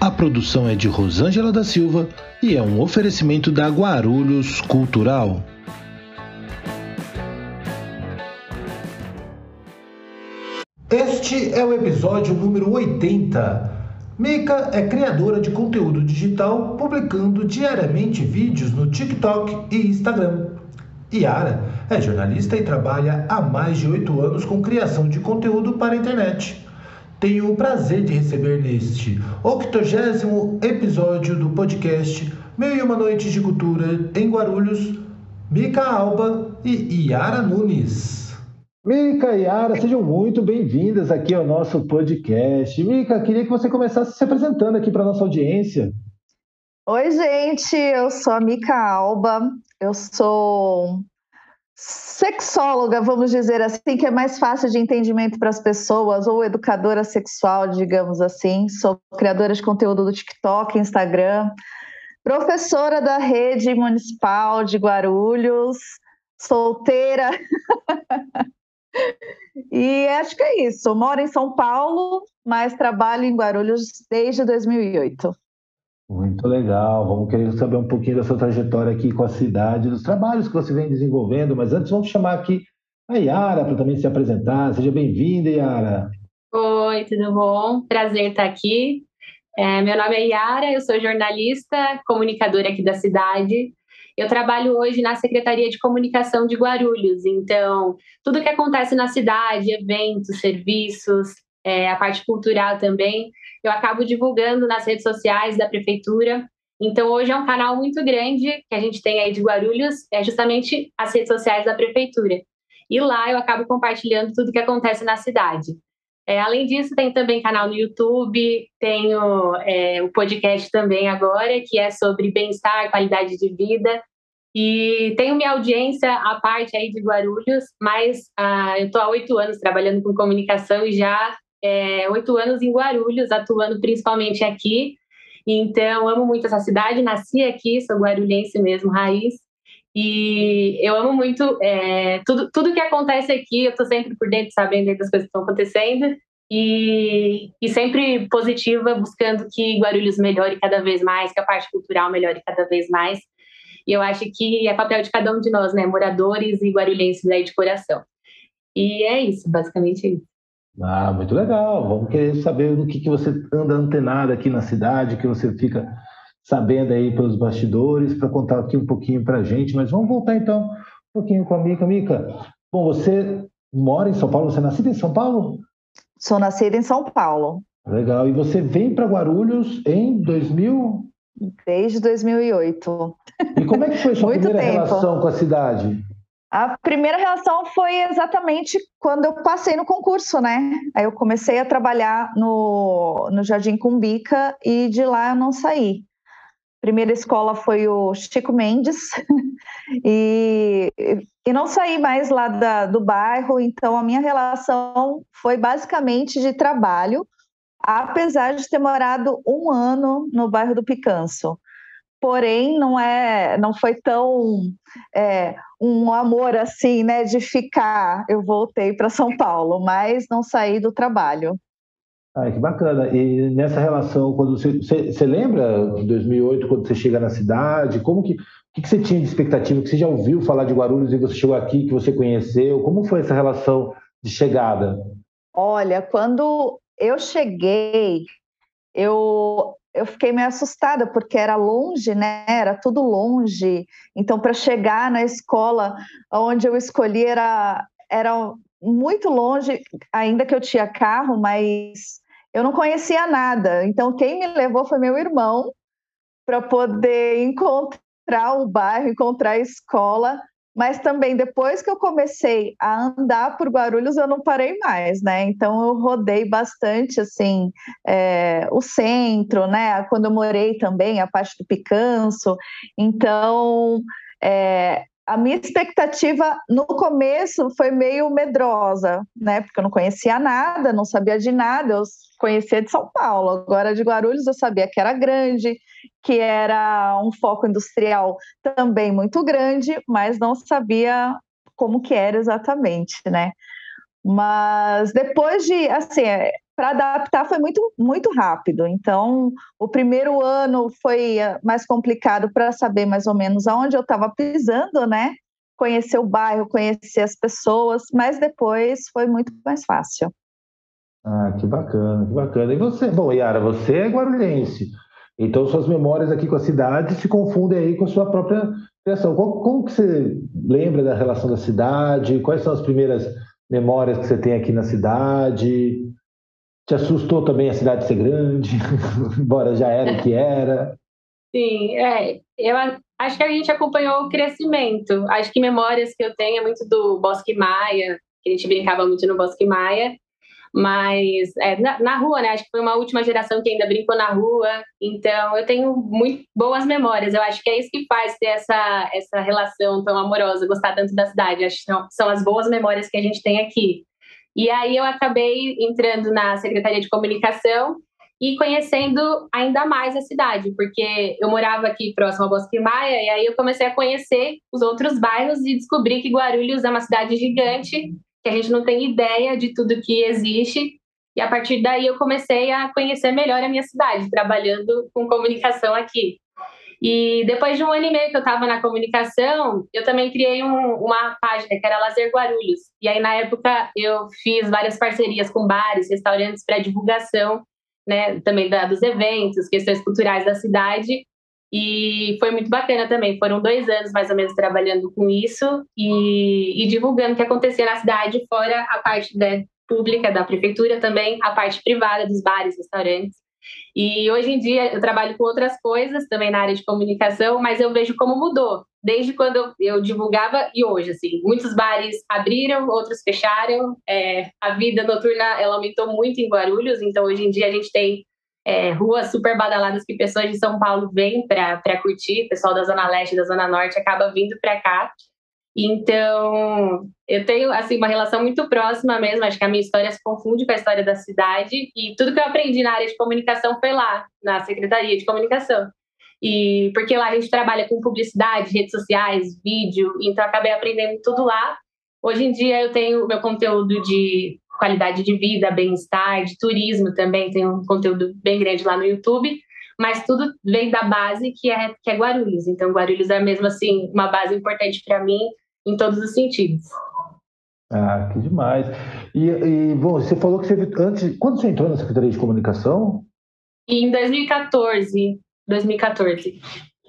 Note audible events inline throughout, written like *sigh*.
A produção é de Rosângela da Silva e é um oferecimento da Guarulhos Cultural. Este é o episódio número 80. Mika é criadora de conteúdo digital, publicando diariamente vídeos no TikTok e Instagram. Yara é jornalista e trabalha há mais de oito anos com criação de conteúdo para a internet. Tenho o prazer de receber neste 80 episódio do podcast Meio e Uma Noite de Cultura em Guarulhos, Mica Alba e Yara Nunes. Mica e Yara, sejam muito bem-vindas aqui ao nosso podcast. Mica, queria que você começasse se apresentando aqui para a nossa audiência. Oi, gente, eu sou a Mica Alba, eu sou sexóloga, vamos dizer assim, que é mais fácil de entendimento para as pessoas, ou educadora sexual, digamos assim. Sou criadora de conteúdo do TikTok, Instagram, professora da rede municipal de Guarulhos, solteira. *laughs* e acho que é isso. Moro em São Paulo, mas trabalho em Guarulhos desde 2008. Muito legal. Vamos querer saber um pouquinho da sua trajetória aqui com a cidade, dos trabalhos que você vem desenvolvendo, mas antes vamos chamar aqui a Yara para também se apresentar. Seja bem-vinda, Yara. Oi, tudo bom? Prazer estar aqui. É, meu nome é Yara, eu sou jornalista, comunicadora aqui da cidade. Eu trabalho hoje na Secretaria de Comunicação de Guarulhos, então tudo que acontece na cidade, eventos, serviços, é, a parte cultural também, eu acabo divulgando nas redes sociais da prefeitura. Então, hoje é um canal muito grande que a gente tem aí de Guarulhos, é justamente as redes sociais da prefeitura. E lá eu acabo compartilhando tudo que acontece na cidade. É, além disso, tem também canal no YouTube, tenho é, o podcast também agora, que é sobre bem-estar, qualidade de vida. E tenho minha audiência à parte aí de Guarulhos, mas ah, eu estou há oito anos trabalhando com comunicação e já é, oito anos em Guarulhos, atuando principalmente aqui. Então, amo muito essa cidade, nasci aqui, sou guarulhense mesmo, raiz. E eu amo muito é, tudo, tudo que acontece aqui, eu estou sempre por dentro, sabendo das coisas que estão acontecendo. E, e sempre positiva, buscando que Guarulhos melhore cada vez mais, que a parte cultural melhore cada vez mais. E eu acho que é papel de cada um de nós, né? Moradores e guarulhenses aí de coração. E é isso, basicamente isso. Ah, muito legal. Vamos querer saber do que, que você anda antenado aqui na cidade, que você fica sabendo aí pelos bastidores, para contar aqui um pouquinho para a gente. Mas vamos voltar então um pouquinho com a Mica. Mica, bom, você mora em São Paulo, você é nascida em São Paulo? Sou nascida em São Paulo. Legal. E você vem para Guarulhos em 2000? Desde 2008. E como é que foi sua *laughs* primeira tempo. relação com a cidade? A primeira relação foi exatamente quando eu passei no concurso, né? Aí eu comecei a trabalhar no, no Jardim Cumbica e de lá eu não saí. Primeira escola foi o Chico Mendes *laughs* e, e não saí mais lá da, do bairro, então a minha relação foi basicamente de trabalho, apesar de ter morado um ano no bairro do Picanço porém não é, não foi tão é, um amor assim, né, de ficar. Eu voltei para São Paulo, mas não saí do trabalho. Ah, que bacana. E nessa relação, quando você, você, você lembra de 2008, quando você chega na cidade, como que, que, que você tinha de expectativa? Que você já ouviu falar de Guarulhos e você chegou aqui, que você conheceu? Como foi essa relação de chegada? Olha, quando eu cheguei, eu eu fiquei meio assustada porque era longe, né? Era tudo longe. Então, para chegar na escola onde eu escolhi era, era muito longe, ainda que eu tinha carro, mas eu não conhecia nada. Então, quem me levou foi meu irmão para poder encontrar o bairro, encontrar a escola. Mas também depois que eu comecei a andar por Guarulhos, eu não parei mais, né? Então eu rodei bastante, assim, é, o centro, né? Quando eu morei também, a parte do Picanço. Então, é, a minha expectativa no começo foi meio medrosa, né? Porque eu não conhecia nada, não sabia de nada, eu conhecia de São Paulo. Agora de Guarulhos eu sabia que era grande, que era um foco industrial também muito grande, mas não sabia como que era exatamente, né? Mas depois de, assim, é, para adaptar foi muito, muito rápido. Então, o primeiro ano foi é, mais complicado para saber mais ou menos aonde eu estava pisando, né? Conhecer o bairro, conhecer as pessoas, mas depois foi muito mais fácil. Ah, que bacana, que bacana. E você, bom, Yara, você é guarulhense. Então, suas memórias aqui com a cidade se confundem aí com a sua própria criação. Como, como que você lembra da relação da cidade? Quais são as primeiras memórias que você tem aqui na cidade? Te assustou também a cidade ser grande, *laughs* embora já era o que era? Sim, é. Eu acho que a gente acompanhou o crescimento. Acho que memórias que eu tenho é muito do Bosque Maia, que a gente brincava muito no Bosque Maia. Mas é, na, na, rua, né? Acho que foi uma última geração que ainda brincou na rua. Então eu tenho muito boas memórias. Eu acho que é isso que faz ter essa, essa relação tão amorosa, gostar tanto da cidade. Acho que são, são as boas memórias que a gente tem aqui. E aí eu acabei entrando na Secretaria de Comunicação e conhecendo ainda mais a cidade, porque eu morava aqui próximo ao Bosque Maia, e aí eu comecei a conhecer os outros bairros e descobri que Guarulhos é uma cidade gigante que a gente não tem ideia de tudo que existe. E a partir daí eu comecei a conhecer melhor a minha cidade, trabalhando com comunicação aqui. E depois de um ano e meio que eu estava na comunicação, eu também criei um, uma página que era Lazer Guarulhos. E aí, na época, eu fiz várias parcerias com bares, restaurantes para divulgação, né, também da, dos eventos, questões culturais da cidade. E foi muito bacana também. Foram dois anos mais ou menos trabalhando com isso e, e divulgando o que acontecia na cidade, fora a parte né, pública da prefeitura também, a parte privada dos bares, restaurantes. E hoje em dia eu trabalho com outras coisas também na área de comunicação, mas eu vejo como mudou desde quando eu, divulgava e hoje assim muitos bares abriram, outros fecharam. É, a vida noturna ela aumentou muito em Guarulhos, então hoje em dia a gente tem é, ruas super badaladas que pessoas de São Paulo vêm para curtir, pessoal da Zona Leste, da Zona Norte acaba vindo para cá. Então, eu tenho assim uma relação muito próxima mesmo, acho que a minha história se confunde com a história da cidade e tudo que eu aprendi na área de comunicação foi lá, na Secretaria de Comunicação. E porque lá a gente trabalha com publicidade, redes sociais, vídeo, então acabei aprendendo tudo lá. Hoje em dia eu tenho meu conteúdo de qualidade de vida, bem-estar, de turismo também, tem um conteúdo bem grande lá no YouTube, mas tudo vem da base que é, que é Guarulhos. Então, Guarulhos é mesmo assim uma base importante para mim em todos os sentidos. Ah, que demais. E, e, bom, você falou que você antes, quando você entrou na Secretaria de Comunicação? Em 2014, 2014.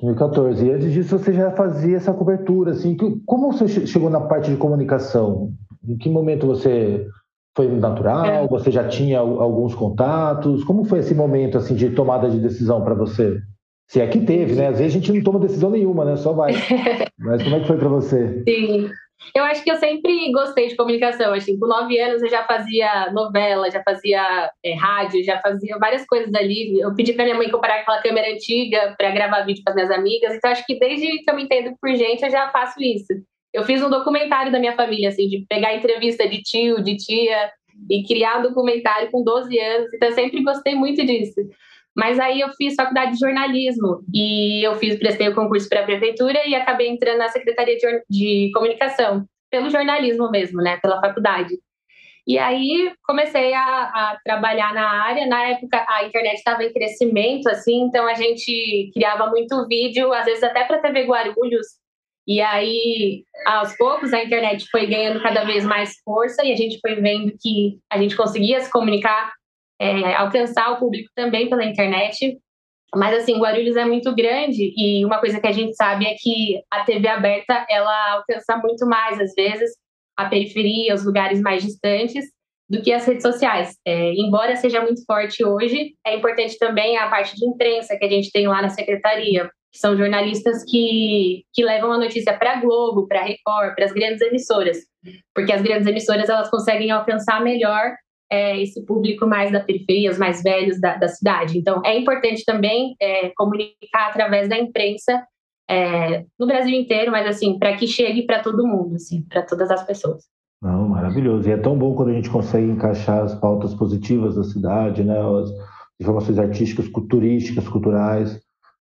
2014. E antes disso você já fazia essa cobertura, assim, como você chegou na parte de comunicação? Em que momento você foi natural? É. Você já tinha alguns contatos? Como foi esse momento assim de tomada de decisão para você? Se é que teve, né? Às vezes a gente não toma decisão nenhuma, né? Só vai. *laughs* Mas como é que foi para você? Sim. Eu acho que eu sempre gostei de comunicação. Assim, com nove anos eu já fazia novela, já fazia é, rádio, já fazia várias coisas ali. Eu pedi para minha mãe comprar aquela câmera antiga para gravar vídeo as minhas amigas. Então acho que desde que eu me entendo por gente eu já faço isso. Eu fiz um documentário da minha família, assim, de pegar entrevista de tio, de tia, e criar um documentário com 12 anos. Então, eu sempre gostei muito disso. Mas aí eu fiz faculdade de jornalismo e eu fiz prestei o concurso para a prefeitura e acabei entrando na secretaria de, de comunicação pelo jornalismo mesmo, né, pela faculdade. E aí comecei a, a, trabalhar na área. Na época a internet estava em crescimento, assim, então a gente criava muito vídeo, às vezes até para TV Guarulhos. E aí, aos poucos, a internet foi ganhando cada vez mais força e a gente foi vendo que a gente conseguia se comunicar, é, alcançar o público também pela internet. Mas, assim, Guarulhos é muito grande e uma coisa que a gente sabe é que a TV aberta, ela alcança muito mais, às vezes, a periferia, os lugares mais distantes, do que as redes sociais. É, embora seja muito forte hoje, é importante também a parte de imprensa que a gente tem lá na secretaria, que são jornalistas que, que levam a notícia para a Globo, para a Record, para as grandes emissoras, porque as grandes emissoras elas conseguem alcançar melhor é, esse público mais da periferia, os mais velhos da, da cidade. Então, é importante também é, comunicar através da imprensa é, no Brasil inteiro, mas assim, para que chegue para todo mundo, assim, para todas as pessoas. Não, maravilhoso. E é tão bom quando a gente consegue encaixar as pautas positivas da cidade, né? As informações artísticas, turísticas, culturais,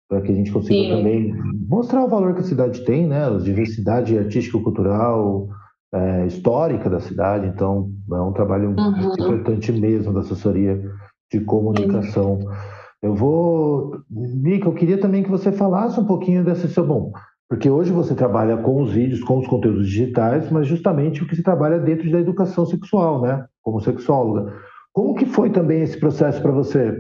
para que a gente consiga Sim. também mostrar o valor que a cidade tem, né? A diversidade artística, cultural, é, histórica da cidade. Então, é um trabalho uhum. importante mesmo da assessoria de comunicação. Eu vou, Mica, eu queria também que você falasse um pouquinho desse seu bom. Porque hoje você trabalha com os vídeos, com os conteúdos digitais, mas justamente o que se trabalha dentro da educação sexual, né? Como sexóloga. Como que foi também esse processo para você?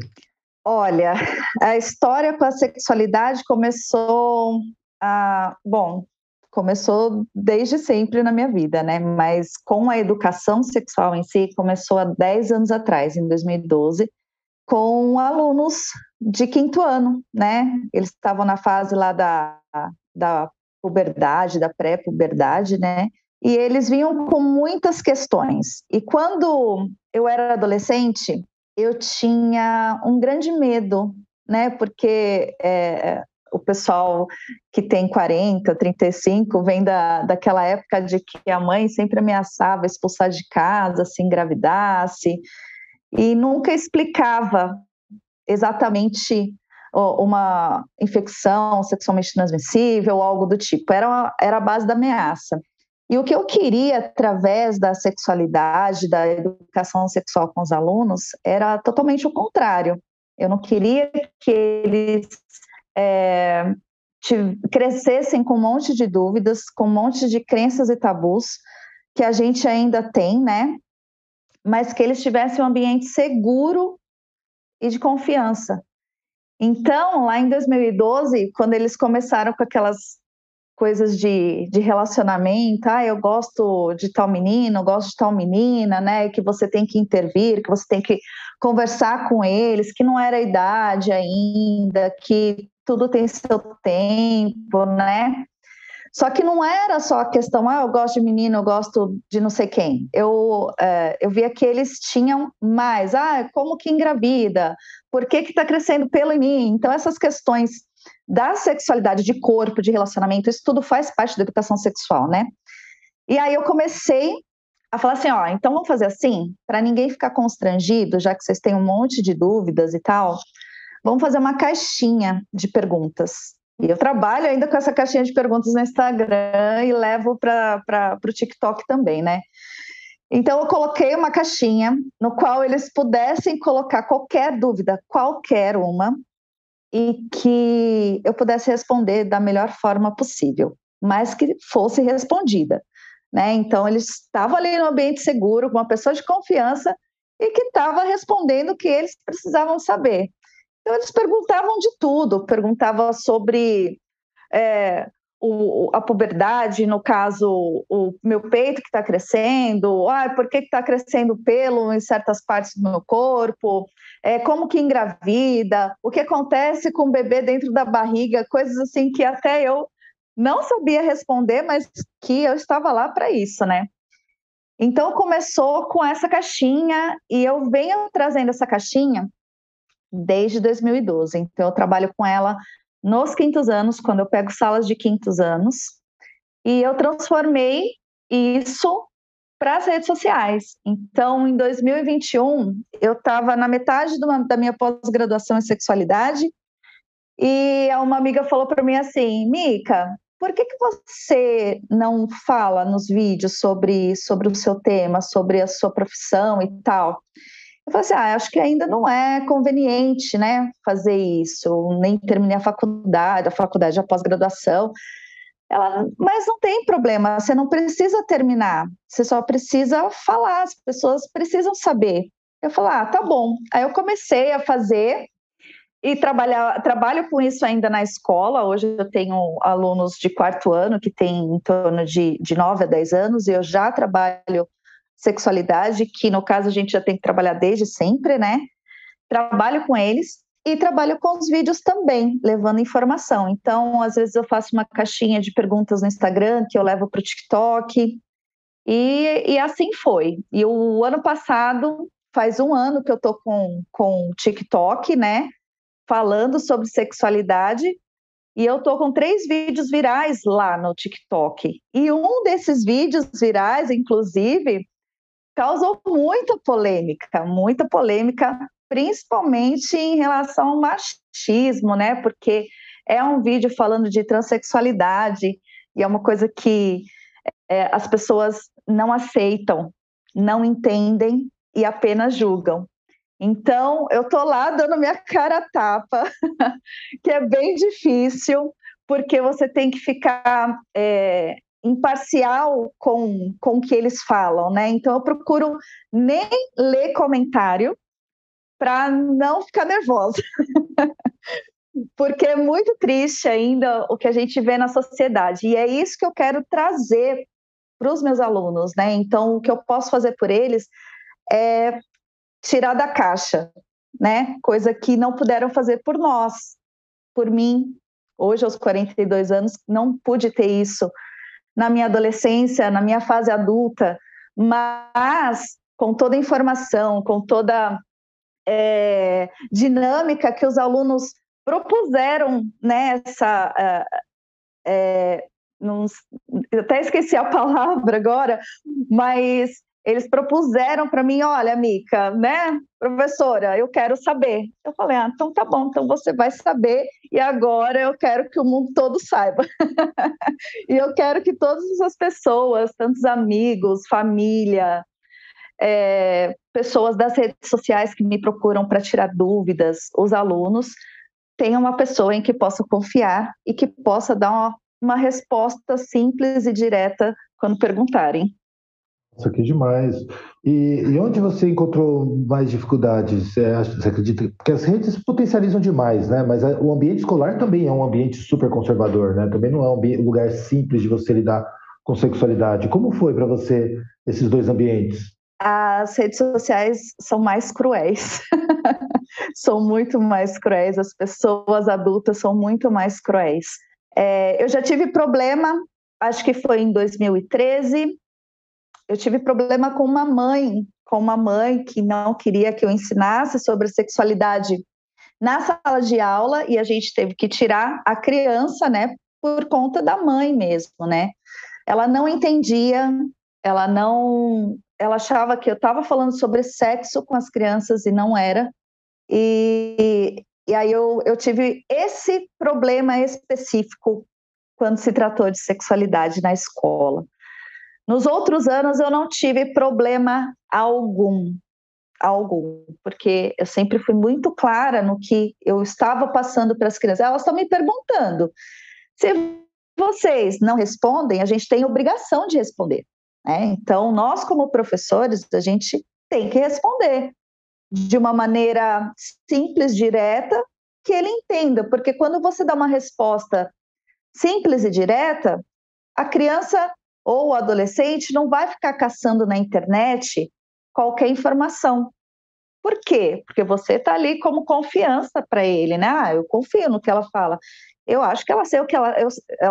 Olha, *laughs* a história com a sexualidade começou a, bom, começou desde sempre na minha vida, né? Mas com a educação sexual em si, começou há 10 anos atrás, em 2012, com alunos de quinto ano, né? Eles estavam na fase lá da da puberdade, da pré-puberdade, né? E eles vinham com muitas questões. E quando eu era adolescente, eu tinha um grande medo, né? Porque é, o pessoal que tem 40, 35 vem da, daquela época de que a mãe sempre ameaçava expulsar de casa se engravidasse e nunca explicava exatamente uma infecção sexualmente transmissível ou algo do tipo. Era, era a base da ameaça. E o que eu queria, através da sexualidade, da educação sexual com os alunos, era totalmente o contrário. Eu não queria que eles é, crescessem com um monte de dúvidas, com um monte de crenças e tabus que a gente ainda tem, né? Mas que eles tivessem um ambiente seguro e de confiança. Então, lá em 2012, quando eles começaram com aquelas coisas de, de relacionamento, ah, eu gosto de tal menino, eu gosto de tal menina, né, que você tem que intervir, que você tem que conversar com eles, que não era a idade ainda, que tudo tem seu tempo, né? Só que não era só a questão, ah, eu gosto de menino, eu gosto de não sei quem. Eu, é, eu via que eles tinham mais, ah, como que engravida? Por que que está crescendo pelo em mim? Então, essas questões da sexualidade, de corpo, de relacionamento, isso tudo faz parte da educação sexual, né? E aí eu comecei a falar assim, ó, então vamos fazer assim, para ninguém ficar constrangido, já que vocês têm um monte de dúvidas e tal, vamos fazer uma caixinha de perguntas. E eu trabalho ainda com essa caixinha de perguntas no Instagram e levo para o TikTok também, né? Então, eu coloquei uma caixinha no qual eles pudessem colocar qualquer dúvida, qualquer uma, e que eu pudesse responder da melhor forma possível, mas que fosse respondida. Né? Então, eles estavam ali no ambiente seguro, com uma pessoa de confiança, e que estava respondendo o que eles precisavam saber. Então, eles perguntavam de tudo, perguntavam sobre é, o, a puberdade, no caso, o meu peito que está crescendo, ah, por que está crescendo pelo em certas partes do meu corpo, é, como que engravida, o que acontece com o bebê dentro da barriga, coisas assim que até eu não sabia responder, mas que eu estava lá para isso, né? Então começou com essa caixinha e eu venho trazendo essa caixinha desde 2012. Então, eu trabalho com ela nos quintos anos, quando eu pego salas de quintos anos, e eu transformei isso para as redes sociais. Então, em 2021, eu estava na metade uma, da minha pós-graduação em sexualidade, e uma amiga falou para mim assim: Mica, por que, que você não fala nos vídeos sobre, sobre o seu tema, sobre a sua profissão e tal? Eu falei assim, ah, acho que ainda não é conveniente, né, fazer isso, nem terminei a faculdade, a faculdade, a pós-graduação. Ela, mas não tem problema, você não precisa terminar, você só precisa falar, as pessoas precisam saber. Eu falei, ah, tá bom. Aí eu comecei a fazer e trabalhar, trabalho com isso ainda na escola. Hoje eu tenho alunos de quarto ano que têm em torno de, de 9 a 10 anos, e eu já trabalho sexualidade, que no caso a gente já tem que trabalhar desde sempre, né? Trabalho com eles e trabalho com os vídeos também, levando informação. Então, às vezes eu faço uma caixinha de perguntas no Instagram que eu levo para o TikTok. E, e assim foi. E o ano passado, faz um ano que eu tô com, com TikTok, né? Falando sobre sexualidade. E eu tô com três vídeos virais lá no TikTok. E um desses vídeos virais, inclusive, causou muita polêmica, muita polêmica principalmente em relação ao machismo, né? Porque é um vídeo falando de transexualidade e é uma coisa que é, as pessoas não aceitam, não entendem e apenas julgam. Então, eu tô lá dando minha cara tapa, *laughs* que é bem difícil, porque você tem que ficar é, imparcial com, com o que eles falam, né? Então, eu procuro nem ler comentário, para não ficar nervosa. *laughs* Porque é muito triste ainda o que a gente vê na sociedade. E é isso que eu quero trazer para os meus alunos, né? Então, o que eu posso fazer por eles é tirar da caixa, né? Coisa que não puderam fazer por nós, por mim. Hoje, aos 42 anos, não pude ter isso na minha adolescência, na minha fase adulta, mas com toda a informação, com toda é, dinâmica que os alunos propuseram nessa. Né, é, não, até esqueci a *laughs* palavra agora, mas eles propuseram para mim, olha, Mica, né, professora, eu quero saber. Eu falei, ah, então tá bom, então você vai saber, e agora eu quero que o mundo todo saiba. *laughs* e eu quero que todas as pessoas, tantos amigos, família, é, pessoas das redes sociais que me procuram para tirar dúvidas, os alunos, tenham uma pessoa em que possa confiar e que possa dar uma, uma resposta simples e direta quando perguntarem. Isso aqui é demais. E, e, onde você encontrou mais dificuldades? Você, você, acredita? Porque as redes potencializam demais, né? Mas a, o ambiente escolar também é um ambiente super conservador, né? Também não é um lugar simples de você lidar com sexualidade. Como foi para você esses dois ambientes? as redes sociais são mais cruéis. *laughs* são muito mais cruéis, as pessoas adultas são muito mais cruéis. É, eu já tive problema, acho que foi em 2013, eu tive problema com uma mãe, com uma mãe que não queria que eu ensinasse sobre sexualidade na sala de aula e a gente teve que tirar a criança, né, por conta da mãe mesmo, né? Ela não entendia, ela não ela achava que eu estava falando sobre sexo com as crianças e não era. E, e aí eu, eu tive esse problema específico quando se tratou de sexualidade na escola. Nos outros anos eu não tive problema algum, algum, porque eu sempre fui muito clara no que eu estava passando para as crianças. Elas estão me perguntando. Se vocês não respondem, a gente tem obrigação de responder. Né? Então, nós, como professores, a gente tem que responder de uma maneira simples, direta, que ele entenda, porque quando você dá uma resposta simples e direta, a criança ou o adolescente não vai ficar caçando na internet qualquer informação. Por quê? Porque você está ali como confiança para ele, né? Ah, eu confio no que ela fala eu acho que ela sei o que ela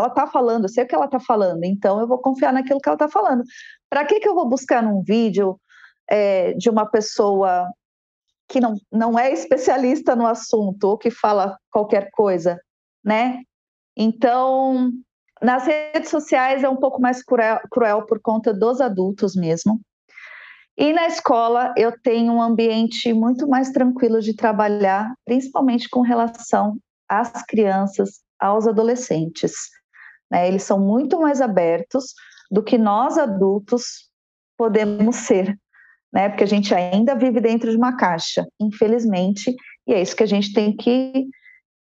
está falando, eu sei o que ela está falando, então eu vou confiar naquilo que ela está falando. Para que, que eu vou buscar num vídeo é, de uma pessoa que não, não é especialista no assunto ou que fala qualquer coisa, né? Então, nas redes sociais é um pouco mais cruel, cruel por conta dos adultos mesmo. E na escola eu tenho um ambiente muito mais tranquilo de trabalhar, principalmente com relação às crianças aos adolescentes. Né? Eles são muito mais abertos do que nós adultos podemos ser, né? Porque a gente ainda vive dentro de uma caixa, infelizmente, e é isso que a gente tem que,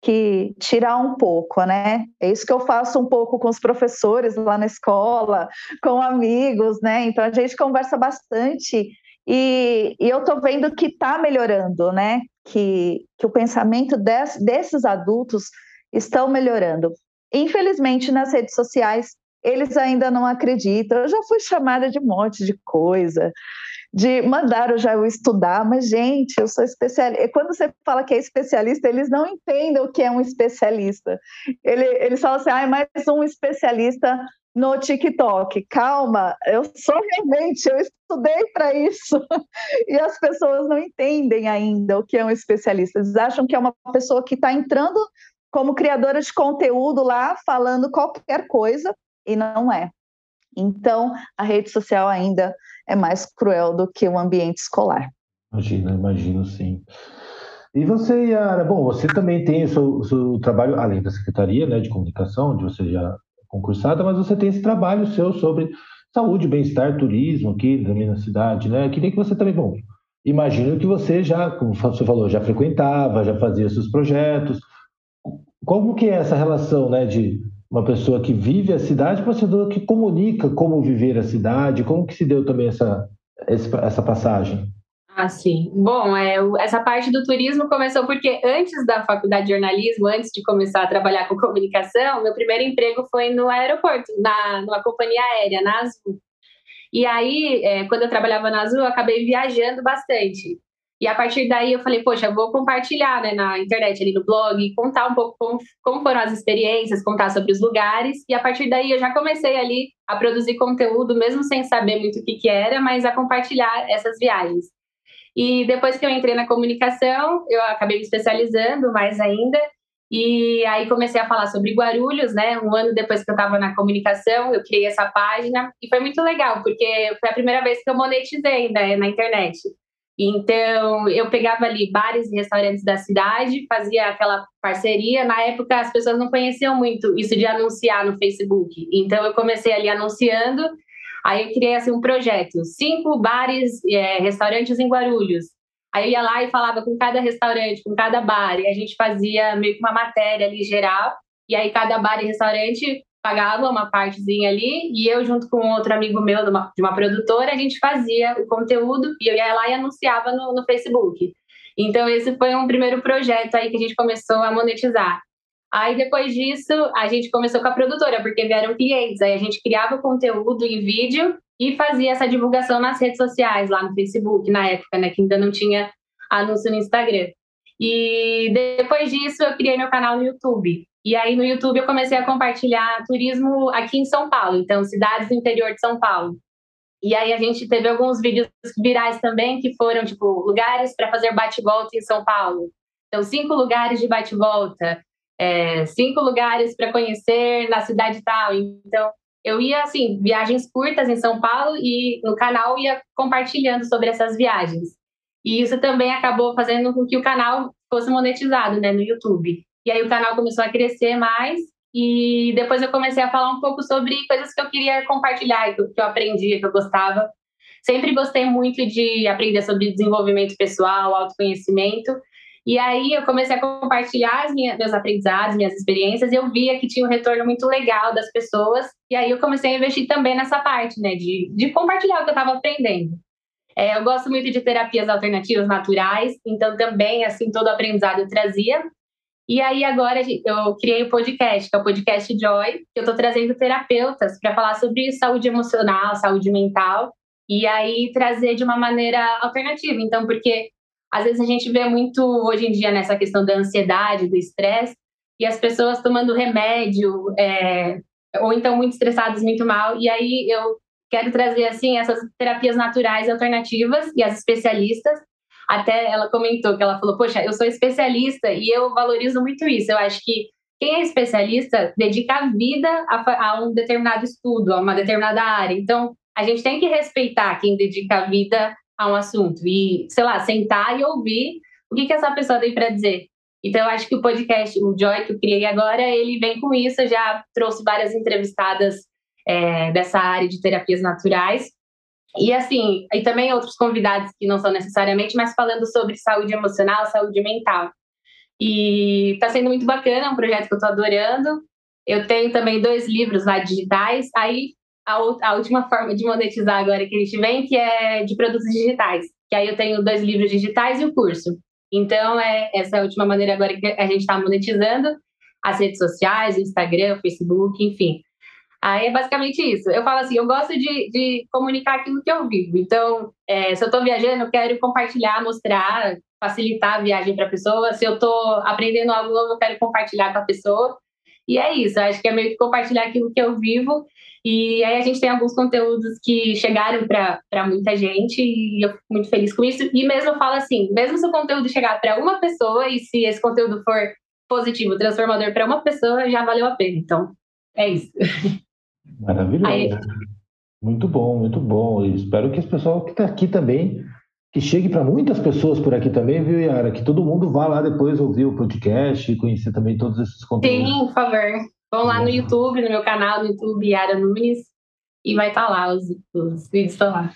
que tirar um pouco, né? É isso que eu faço um pouco com os professores lá na escola, com amigos, né? Então a gente conversa bastante e, e eu estou vendo que está melhorando, né? Que, que o pensamento des, desses adultos estão melhorando. Infelizmente, nas redes sociais, eles ainda não acreditam. Eu já fui chamada de um monte de coisa. De mandar já eu estudar, mas gente, eu sou especialista. Quando você fala que é especialista, eles não entendem o que é um especialista. Ele, eles falam assim, ah, é mais um especialista no TikTok. Calma, eu sou realmente, eu estudei para isso. *laughs* e as pessoas não entendem ainda o que é um especialista. Eles acham que é uma pessoa que está entrando como criadora de conteúdo lá, falando qualquer coisa, e não é. Então, a rede social ainda é mais cruel do que o ambiente escolar. Imagina, imagino sim. E você, Yara, bom, você também tem o seu, o seu, trabalho, além da Secretaria né, de Comunicação, onde você já é concursada, mas você tem esse trabalho seu sobre saúde, bem-estar, turismo aqui na minha cidade, né? Queria que você também, bom, imagino que você já, como você falou, já frequentava, já fazia seus projetos. Como que é essa relação, né, de uma pessoa que vive a cidade para uma pessoa que comunica como viver a cidade? Como que se deu também essa, essa passagem? Ah, sim. Bom, é, essa parte do turismo começou porque antes da faculdade de jornalismo, antes de começar a trabalhar com *laughs* comunicação, meu primeiro emprego foi no aeroporto, na, numa companhia aérea, na Azul. E aí, é, quando eu trabalhava na Azul, eu acabei viajando bastante. E a partir daí eu falei, poxa, vou compartilhar né, na internet, ali no blog, contar um pouco como, como foram as experiências, contar sobre os lugares. E a partir daí eu já comecei ali a produzir conteúdo, mesmo sem saber muito o que, que era, mas a compartilhar essas viagens. E depois que eu entrei na comunicação, eu acabei me especializando mais ainda. E aí comecei a falar sobre Guarulhos, né? Um ano depois que eu estava na comunicação, eu criei essa página e foi muito legal, porque foi a primeira vez que eu monetizei né, na internet. Então, eu pegava ali bares e restaurantes da cidade, fazia aquela parceria. Na época, as pessoas não conheciam muito isso de anunciar no Facebook. Então, eu comecei ali anunciando. Aí, eu criei assim, um projeto: cinco bares, é, restaurantes em Guarulhos. Aí, eu ia lá e falava com cada restaurante, com cada bar. E a gente fazia meio que uma matéria ali geral. E aí, cada bar e restaurante pagava uma partezinha ali e eu, junto com outro amigo meu de uma, de uma produtora, a gente fazia o conteúdo e eu ia lá e anunciava no, no Facebook. Então, esse foi um primeiro projeto aí que a gente começou a monetizar. Aí, depois disso, a gente começou com a produtora, porque vieram clientes. Aí, a gente criava conteúdo em vídeo e fazia essa divulgação nas redes sociais, lá no Facebook, na época, né, que ainda não tinha anúncio no Instagram. E depois disso, eu criei meu canal no YouTube. E aí no YouTube eu comecei a compartilhar turismo aqui em São Paulo, então cidades do interior de São Paulo. E aí a gente teve alguns vídeos virais também que foram tipo lugares para fazer bate-volta em São Paulo. Então cinco lugares de bate-volta, é, cinco lugares para conhecer na cidade tal. Então eu ia assim viagens curtas em São Paulo e no canal ia compartilhando sobre essas viagens. E isso também acabou fazendo com que o canal fosse monetizado, né, no YouTube. E aí o canal começou a crescer mais e depois eu comecei a falar um pouco sobre coisas que eu queria compartilhar, que eu, aprendia, que eu gostava. Sempre gostei muito de aprender sobre desenvolvimento pessoal, autoconhecimento. E aí eu comecei a compartilhar as minhas, meus aprendizados, minhas experiências, e eu via que tinha um retorno muito legal das pessoas. E aí eu comecei a investir também nessa parte, né, de, de compartilhar o que eu estava aprendendo. É, eu gosto muito de terapias alternativas naturais, então também, assim, todo aprendizado eu trazia. E aí agora eu criei o podcast, que é o podcast Joy, que eu estou trazendo terapeutas para falar sobre saúde emocional, saúde mental, e aí trazer de uma maneira alternativa. Então, porque às vezes a gente vê muito hoje em dia nessa questão da ansiedade, do estresse, e as pessoas tomando remédio, é, ou então muito estressadas, muito mal, e aí eu quero trazer assim essas terapias naturais alternativas e as especialistas até ela comentou que ela falou: Poxa, eu sou especialista e eu valorizo muito isso. Eu acho que quem é especialista dedica a vida a, a um determinado estudo, a uma determinada área. Então, a gente tem que respeitar quem dedica a vida a um assunto e, sei lá, sentar e ouvir o que, que essa pessoa tem para dizer. Então, eu acho que o podcast, o Joy que eu criei agora, ele vem com isso. Eu já trouxe várias entrevistadas é, dessa área de terapias naturais e assim, e também outros convidados que não são necessariamente, mas falando sobre saúde emocional, saúde mental. E está sendo muito bacana, é um projeto que eu estou adorando. Eu tenho também dois livros lá digitais. Aí a, a, última forma de monetizar agora que a gente vem, que é de produtos digitais. Que aí eu tenho dois livros digitais e o curso. Então, é essa é a última maneira agora que a gente está monetizando as redes sociais, Instagram, Facebook, enfim. Aí é basicamente isso. Eu falo assim, eu gosto de, de comunicar aquilo que eu vivo. Então, é, se eu estou viajando, eu quero compartilhar, mostrar, facilitar a viagem para a pessoa. Se eu estou aprendendo algo novo, eu quero compartilhar com a pessoa. E é isso, acho que é meio que compartilhar aquilo que eu vivo. E aí a gente tem alguns conteúdos que chegaram para muita gente e eu fico muito feliz com isso. E mesmo eu falo assim, mesmo se o conteúdo chegar para uma pessoa e se esse conteúdo for positivo, transformador para uma pessoa, já valeu a pena. Então, é isso. *laughs* Maravilhoso. Aí... Muito bom, muito bom. E espero que esse pessoal que está aqui também, que chegue para muitas pessoas por aqui também, viu, Yara? Que todo mundo vá lá depois ouvir o podcast e conhecer também todos esses conteúdos. Sim, por favor. Vão lá no YouTube, no meu canal no YouTube, Yara Nunes, e vai estar tá lá, os, os vídeos estão lá.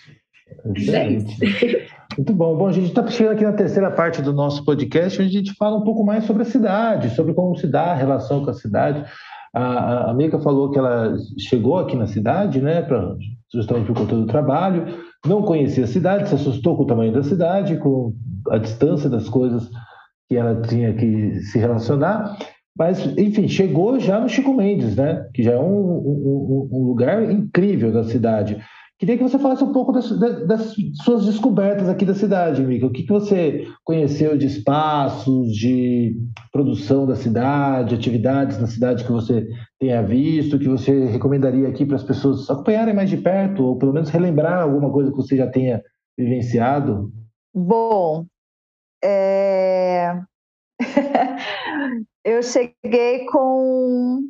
Excelente. *laughs* Muito bom. Bom, a gente está chegando aqui na terceira parte do nosso podcast, onde a gente fala um pouco mais sobre a cidade, sobre como se dá a relação com a cidade. A, a Mica falou que ela chegou aqui na cidade, né, pra, justamente por conta do trabalho, não conhecia a cidade, se assustou com o tamanho da cidade, com a distância das coisas que ela tinha que se relacionar, mas, enfim, chegou já no Chico Mendes, né, que já é um, um, um lugar incrível da cidade. Queria que você falasse um pouco das, das suas descobertas aqui da cidade, Mica. O que, que você conheceu de espaços, de produção da cidade, atividades na cidade que você tenha visto, que você recomendaria aqui para as pessoas acompanharem mais de perto, ou pelo menos relembrar alguma coisa que você já tenha vivenciado? Bom, é... *laughs* eu cheguei com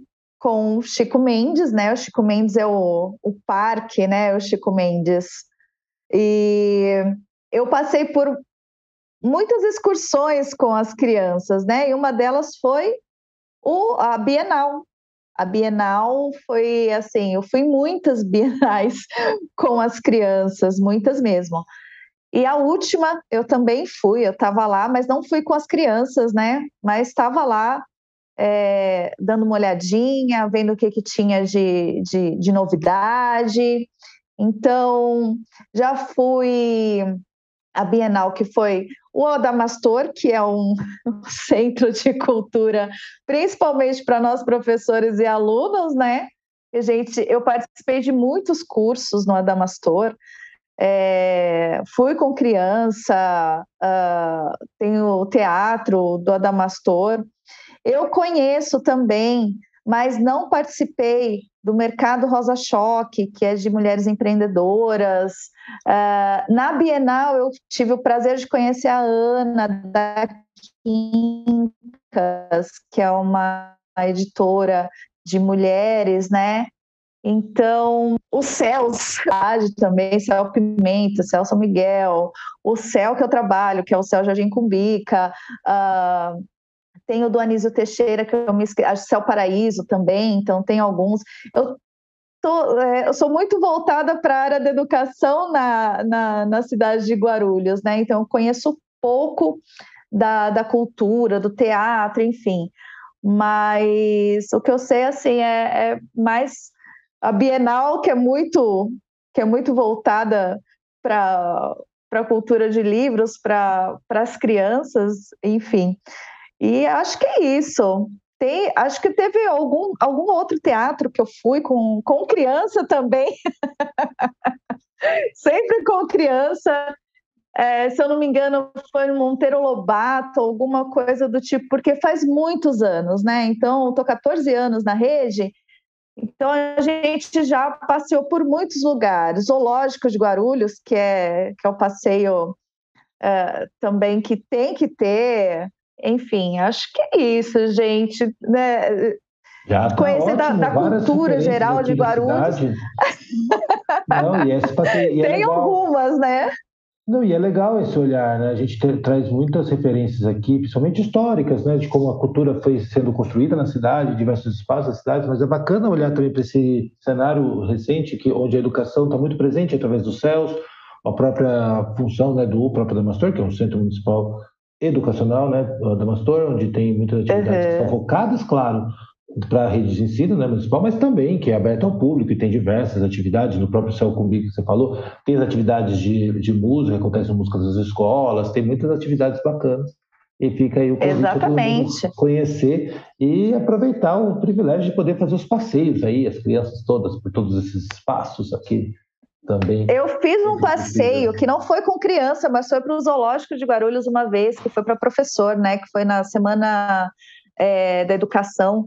com o Chico Mendes, né? O Chico Mendes é o, o parque, né? O Chico Mendes. E eu passei por muitas excursões com as crianças, né? E uma delas foi o, a Bienal. A Bienal foi assim, eu fui muitas *laughs* bienais com as crianças, muitas mesmo. E a última eu também fui, eu estava lá, mas não fui com as crianças, né? Mas estava lá é, dando uma olhadinha, vendo o que, que tinha de, de, de novidade. Então, já fui a Bienal, que foi o Adamastor, que é um, *laughs* centro de cultura, principalmente para nós professores e alunos, né? E, gente, eu participei de muitos cursos no Adamastor, é, fui com criança, uh, tem o teatro do Adamastor, eu conheço também, mas não participei do mercado Rosa Choque, que é de mulheres empreendedoras. Uh, na Bienal, eu tive o prazer de conhecer a Ana da Quincas, que é uma editora de mulheres, né? Então, o Céus *laughs* também, Céu Pimenta, Céu São Miguel, o Céu que eu trabalho, que é o Céu Jardim Cumbica, uh, tem o do Anísio Teixeira, que eu me escrevi, Céu Paraíso também, então tem alguns. Eu, tô, é, eu sou muito voltada para a área da educação na, na, na, cidade de Guarulhos, né? Então eu conheço pouco da, da cultura, do teatro, enfim. Mas o que eu sei assim é, é mais a Bienal, que é muito que é muito voltada para para a cultura de livros, para as crianças, enfim. E acho que é isso. Tem, acho que teve algum, algum outro teatro que eu fui com, com criança também. *laughs* Sempre com criança. É, se eu não me engano, foi Monteiro Lobato, alguma coisa do tipo, porque faz muitos anos, né? Então, estou 14 anos na rede, então a gente já passeou por muitos lugares. Zoológico de Guarulhos, que é, que é o passeio é, também que tem que ter, enfim, acho que é isso, gente. Né? Já tá Conhecer ótimo, da, da cultura geral de Guarulhos. Não, e passeio, e é Tem legal. algumas, né? Não, e é legal esse olhar, né? A gente te, traz muitas referências aqui, principalmente históricas, né? De como a cultura foi sendo construída na cidade, diversos espaços da cidade, mas é bacana olhar também para esse cenário recente, que, onde a educação está muito presente através dos céus, a própria função né, do próprio Damastor, que é um centro municipal educacional, né, Damastor, onde tem muitas atividades uhum. que são focadas, claro, para a rede de ensino né, municipal, mas também que é aberta ao público e tem diversas atividades, no próprio Céu Cumbi que você falou, tem as atividades de, de música, acontecem músicas das escolas, tem muitas atividades bacanas. E fica aí o convite Exatamente. conhecer e aproveitar o privilégio de poder fazer os passeios aí, as crianças todas, por todos esses espaços aqui também. Eu fiz um passeio que não foi com criança, mas foi para o Zoológico de Guarulhos uma vez, que foi para professor, né? Que foi na semana é, da educação,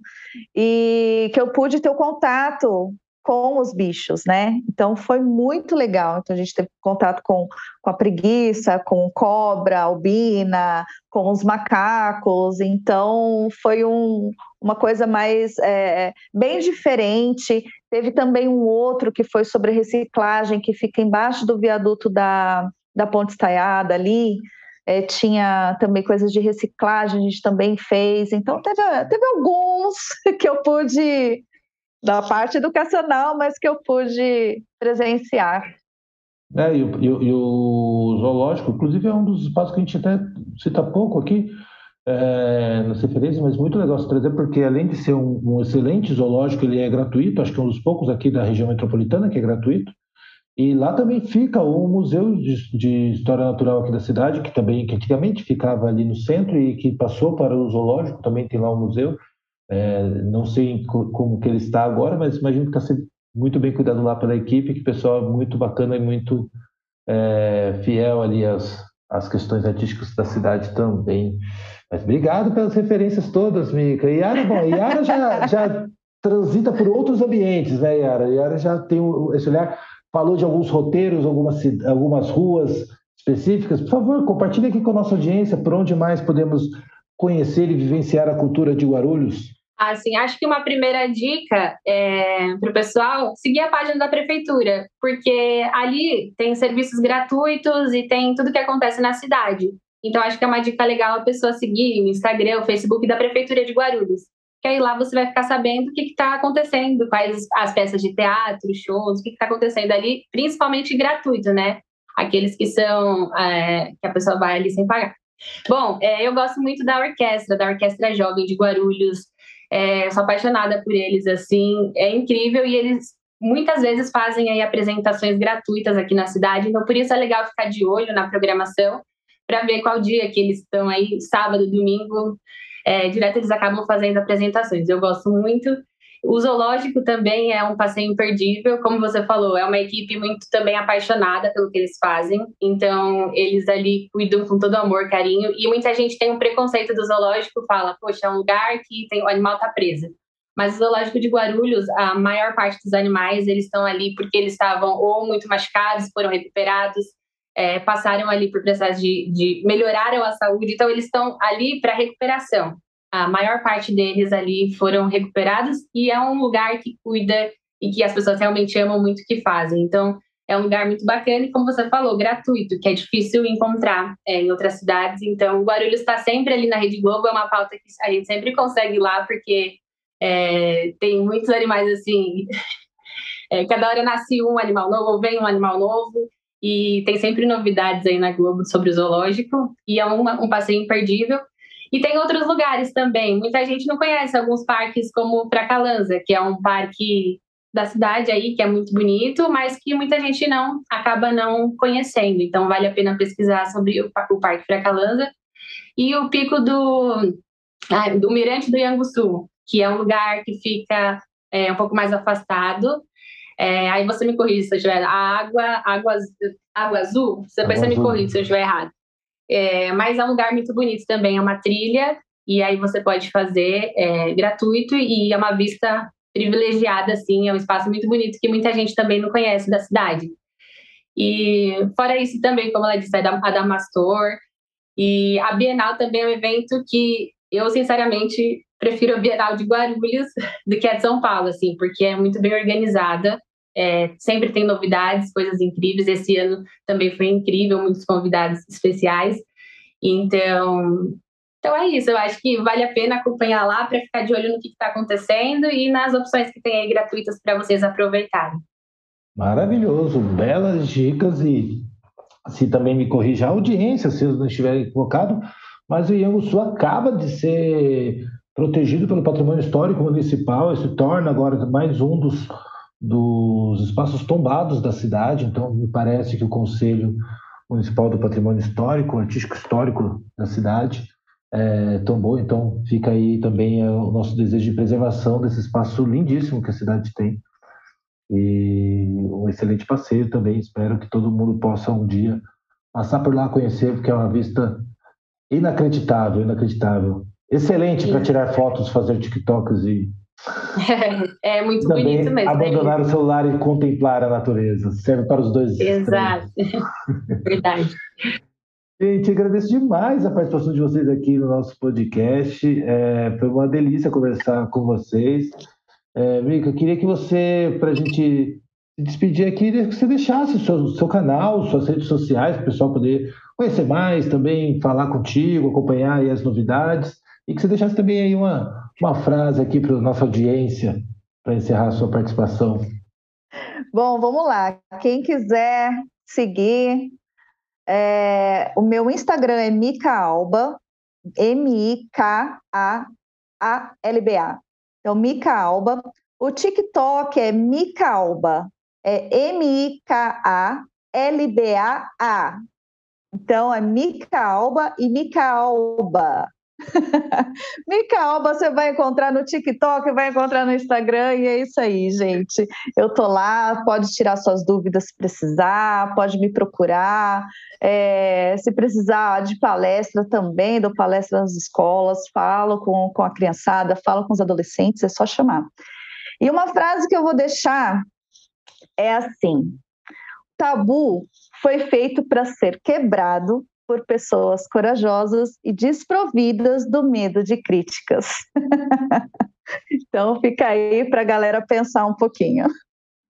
e que eu pude ter o contato com os bichos, né? Então foi muito legal. Então a gente teve contato com, com a preguiça, com cobra, albina, com os macacos. Então foi um, uma coisa mais é, bem diferente. Teve também um outro que foi sobre reciclagem, que fica embaixo do viaduto da, da Ponte Estaiada ali. É, tinha também coisas de reciclagem, a gente também fez. Então, teve, teve alguns *laughs* que eu pude da parte educacional, mas que eu pude presenciar. É, e, o, e, o zoológico, inclusive, é um dos espaços que a gente até cita pouco aqui é, nas referências, mas muito legal se trazer, porque além de ser um, um, excelente zoológico, ele é gratuito, acho que é um dos poucos aqui da região metropolitana que é gratuito. E lá também fica o Museu de, de História Natural aqui da cidade, que também que antigamente ficava ali no centro e que passou para o zoológico, também tem lá o museu. É, não sei como que ele está agora, mas imagino que está sendo muito bem cuidado lá pela equipe, que o pessoal é muito bacana e muito é, fiel ali às, às questões artísticas da cidade também. Mas obrigado pelas referências todas, Mica. Yara, bom, Yara já, *laughs* já transita por outros ambientes, né, Yara? Yara já tem esse olhar, falou de alguns roteiros, algumas, algumas ruas específicas. Por favor, compartilhe aqui com a nossa audiência por onde mais podemos conhecer e vivenciar a cultura de Guarulhos. Assim, acho que uma primeira dica é, para o pessoal seguir a página da prefeitura, porque ali tem serviços gratuitos e tem tudo que acontece na cidade. Então, acho que é uma dica legal a pessoa seguir o Instagram, o Facebook da Prefeitura de Guarulhos. Que aí lá você vai ficar sabendo o que está acontecendo, quais as peças de teatro, shows, o que está acontecendo ali, principalmente gratuito, né? Aqueles que são é, que a pessoa vai ali sem pagar. Bom, é, eu gosto muito da orquestra, da Orquestra Jovem de Guarulhos. É, sou apaixonada por eles, assim, é incrível e eles muitas vezes fazem aí apresentações gratuitas aqui na cidade, então por isso é legal ficar de olho na programação para ver qual dia que eles estão aí, sábado, domingo, é, direto eles acabam fazendo apresentações. Eu gosto muito. O zoológico também é um passeio imperdível, como você falou, é uma equipe muito também apaixonada pelo que eles fazem. Então, eles ali cuidam com todo amor, carinho. E muita gente tem um preconceito do zoológico, fala, poxa, é um lugar que tem, o animal tá preso. Mas o zoológico de Guarulhos, a maior parte dos animais, eles estão ali porque eles estavam ou muito machucados, foram recuperados, é, passaram ali por processos de, de melhoraram a saúde, então eles estão ali para recuperação a maior parte deles ali foram recuperados e é um lugar que cuida e que as pessoas realmente amam muito o que fazem. Então, é um lugar muito bacana e, como você falou, gratuito, que é difícil encontrar é, em outras cidades. Então, Guarulhos está sempre ali na Rede Globo, é uma pauta que a gente sempre consegue ir lá, porque é, tem muitos animais assim. *laughs* É, cada hora nasce um animal novo, ou vem um animal novo, e tem sempre novidades aí na Globo sobre o zoológico, e é uma, um passeio imperdível. E tem outros lugares também. Muita gente não conhece alguns parques como Pracalanza, que é um parque da cidade aí, que é muito bonito, mas que muita gente não acaba não conhecendo. Então vale a pena pesquisar sobre o, o Parque Pracalanza. E o pico do, ah, do Mirante do Ianguçu, que é um lugar que fica é, um pouco mais afastado. É, aí você me corrige se eu estiver. A água, água, água azul, você você me corrige se eu estiver errado. É, mas é um lugar muito bonito também, é uma trilha, e aí você pode fazer é, gratuito e é uma vista privilegiada, assim, é um espaço muito bonito que muita gente também não conhece da cidade. E fora isso também, como ela disse, é a Damastor, e a Bienal também é um evento que eu, sinceramente, prefiro a Bienal de Guarulhos *laughs* do que a de São Paulo, assim, porque é muito bem organizada, é, sempre tem novidades, coisas incríveis. Esse ano também foi incrível, muitos convidados especiais. Então, então é isso. Eu acho que vale a pena acompanhar lá para ficar de olho no que está acontecendo e nas opções que tem aí gratuitas para vocês aproveitarem. Maravilhoso, belas dicas e se também me corrija a audiência, se eu não estiver equivocado, mas o Ianguçu acaba de ser protegido pelo patrimônio histórico municipal, isso torna agora mais um dos dos espaços tombados da cidade, então me parece que o Conselho Municipal do Patrimônio Histórico, Artístico Histórico da cidade, é, tão boa. Então, fica aí também é, o nosso desejo de preservação desse espaço lindíssimo que a cidade tem. E um excelente passeio também. Espero que todo mundo possa um dia passar por lá conhecer, porque é uma vista inacreditável, inacreditável. Excelente para tirar fotos, fazer TikToks e. *laughs* É, é muito bonito mesmo. Abandonar o celular e contemplar a natureza. Serve para os dois. Exato. *laughs* Verdade. Gente, agradeço demais a participação de vocês aqui no nosso podcast. É, foi uma delícia conversar com vocês. É, Mica, queria que você, para a gente se despedir aqui, que você deixasse o seu, seu canal, suas redes sociais, para o pessoal poder conhecer mais, também falar contigo, acompanhar as novidades, e que você deixasse também aí uma, uma frase aqui para a nossa audiência, para encerrar a sua participação. Bom, vamos lá. Quem quiser seguir, é, o meu Instagram é Mica Alba, M-I-K-A-A-L-B-A. Então, Mica Alba. O TikTok é Mica Alba, é M-I-K-A-L-B-A-A. Então, é Mica Alba e Mica Alba. *laughs* Micaoba você vai encontrar no TikTok, vai encontrar no Instagram e é isso aí, gente. Eu tô lá, pode tirar suas dúvidas se precisar, pode me procurar. É, se precisar de palestra também, dou palestra nas escolas, falo com, com a criançada, falo com os adolescentes, é só chamar. E uma frase que eu vou deixar é assim: tabu foi feito para ser quebrado por pessoas corajosas e desprovidas do medo de críticas. *laughs* então fica aí para a galera pensar um pouquinho.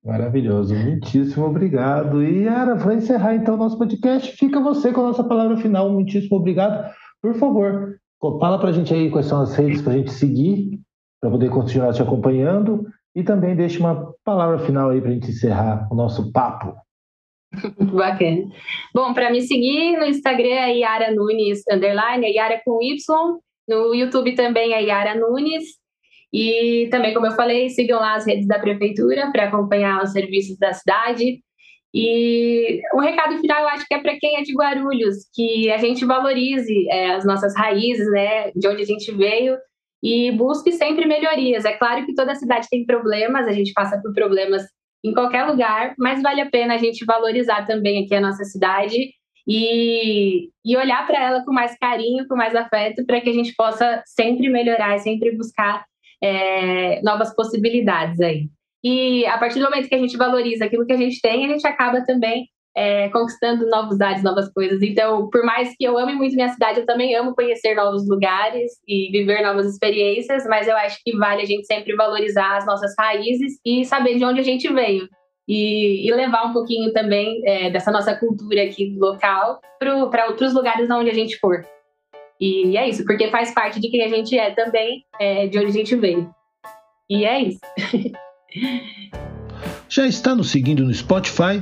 Maravilhoso, muitíssimo obrigado. E Yara, vou encerrar então o nosso podcast. Fica você com a nossa palavra final. Muitíssimo obrigado. Por favor, fala para a gente aí quais são as redes para a gente seguir, para poder continuar te acompanhando. E também deixe uma palavra final aí para a gente encerrar o nosso papo. Bacana. Bom, para me seguir no Instagram é Yara Nunes, underline, é Yara com Y. No YouTube também é Yara Nunes. E também, como eu falei, sigam lá as redes da prefeitura para acompanhar os serviços da cidade. E um recado final eu acho que é para quem é de Guarulhos, que a gente valorize é, as nossas raízes, né, de onde a gente veio e busque sempre melhorias. É claro que toda cidade tem problemas, a gente passa por problemas em qualquer lugar, mas vale a pena a gente valorizar também aqui a nossa cidade e, e olhar para ela com mais carinho, com mais afeto, para que a gente possa sempre melhorar sempre buscar é, novas possibilidades aí. E a partir do momento que a gente valoriza aquilo que a gente tem, a gente acaba também é, conquistando novos dados, novas coisas. Então, por mais que eu ame muito minha cidade, eu também amo conhecer novos lugares e viver novas experiências, mas eu acho que vale a gente sempre valorizar as nossas raízes e saber de onde a gente veio. E, e levar um pouquinho também é, dessa nossa cultura aqui local para outros lugares onde a gente for. E é isso, porque faz parte de quem a gente é também, é, de onde a gente veio. E é isso. *laughs* Já está nos seguindo no Spotify?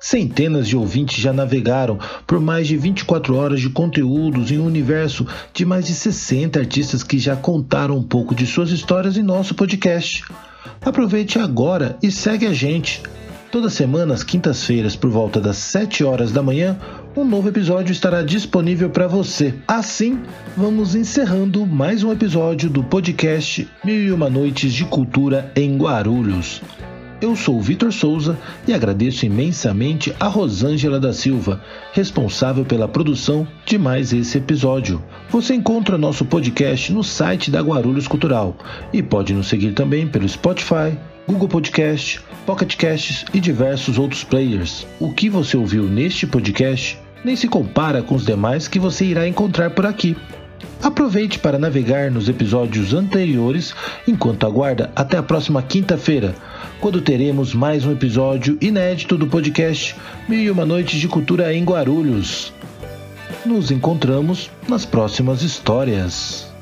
Centenas de ouvintes já navegaram por mais de 24 horas de conteúdos em um universo de mais de 60 artistas que já contaram um pouco de suas histórias em nosso podcast. Aproveite agora e segue a gente. Toda semana, às quintas-feiras, por volta das 7 horas da manhã, um novo episódio estará disponível para você. Assim, vamos encerrando mais um episódio do podcast Mil e Uma Noites de Cultura em Guarulhos. Eu sou Vitor Souza e agradeço imensamente a Rosângela da Silva, responsável pela produção de mais esse episódio. Você encontra nosso podcast no site da Guarulhos Cultural e pode nos seguir também pelo Spotify, Google Podcast, Pocket Casts e diversos outros players. O que você ouviu neste podcast nem se compara com os demais que você irá encontrar por aqui. Aproveite para navegar nos episódios anteriores enquanto aguarda até a próxima quinta-feira quando teremos mais um episódio inédito do podcast Mil e Uma Noites de Cultura em Guarulhos. Nos encontramos nas próximas histórias.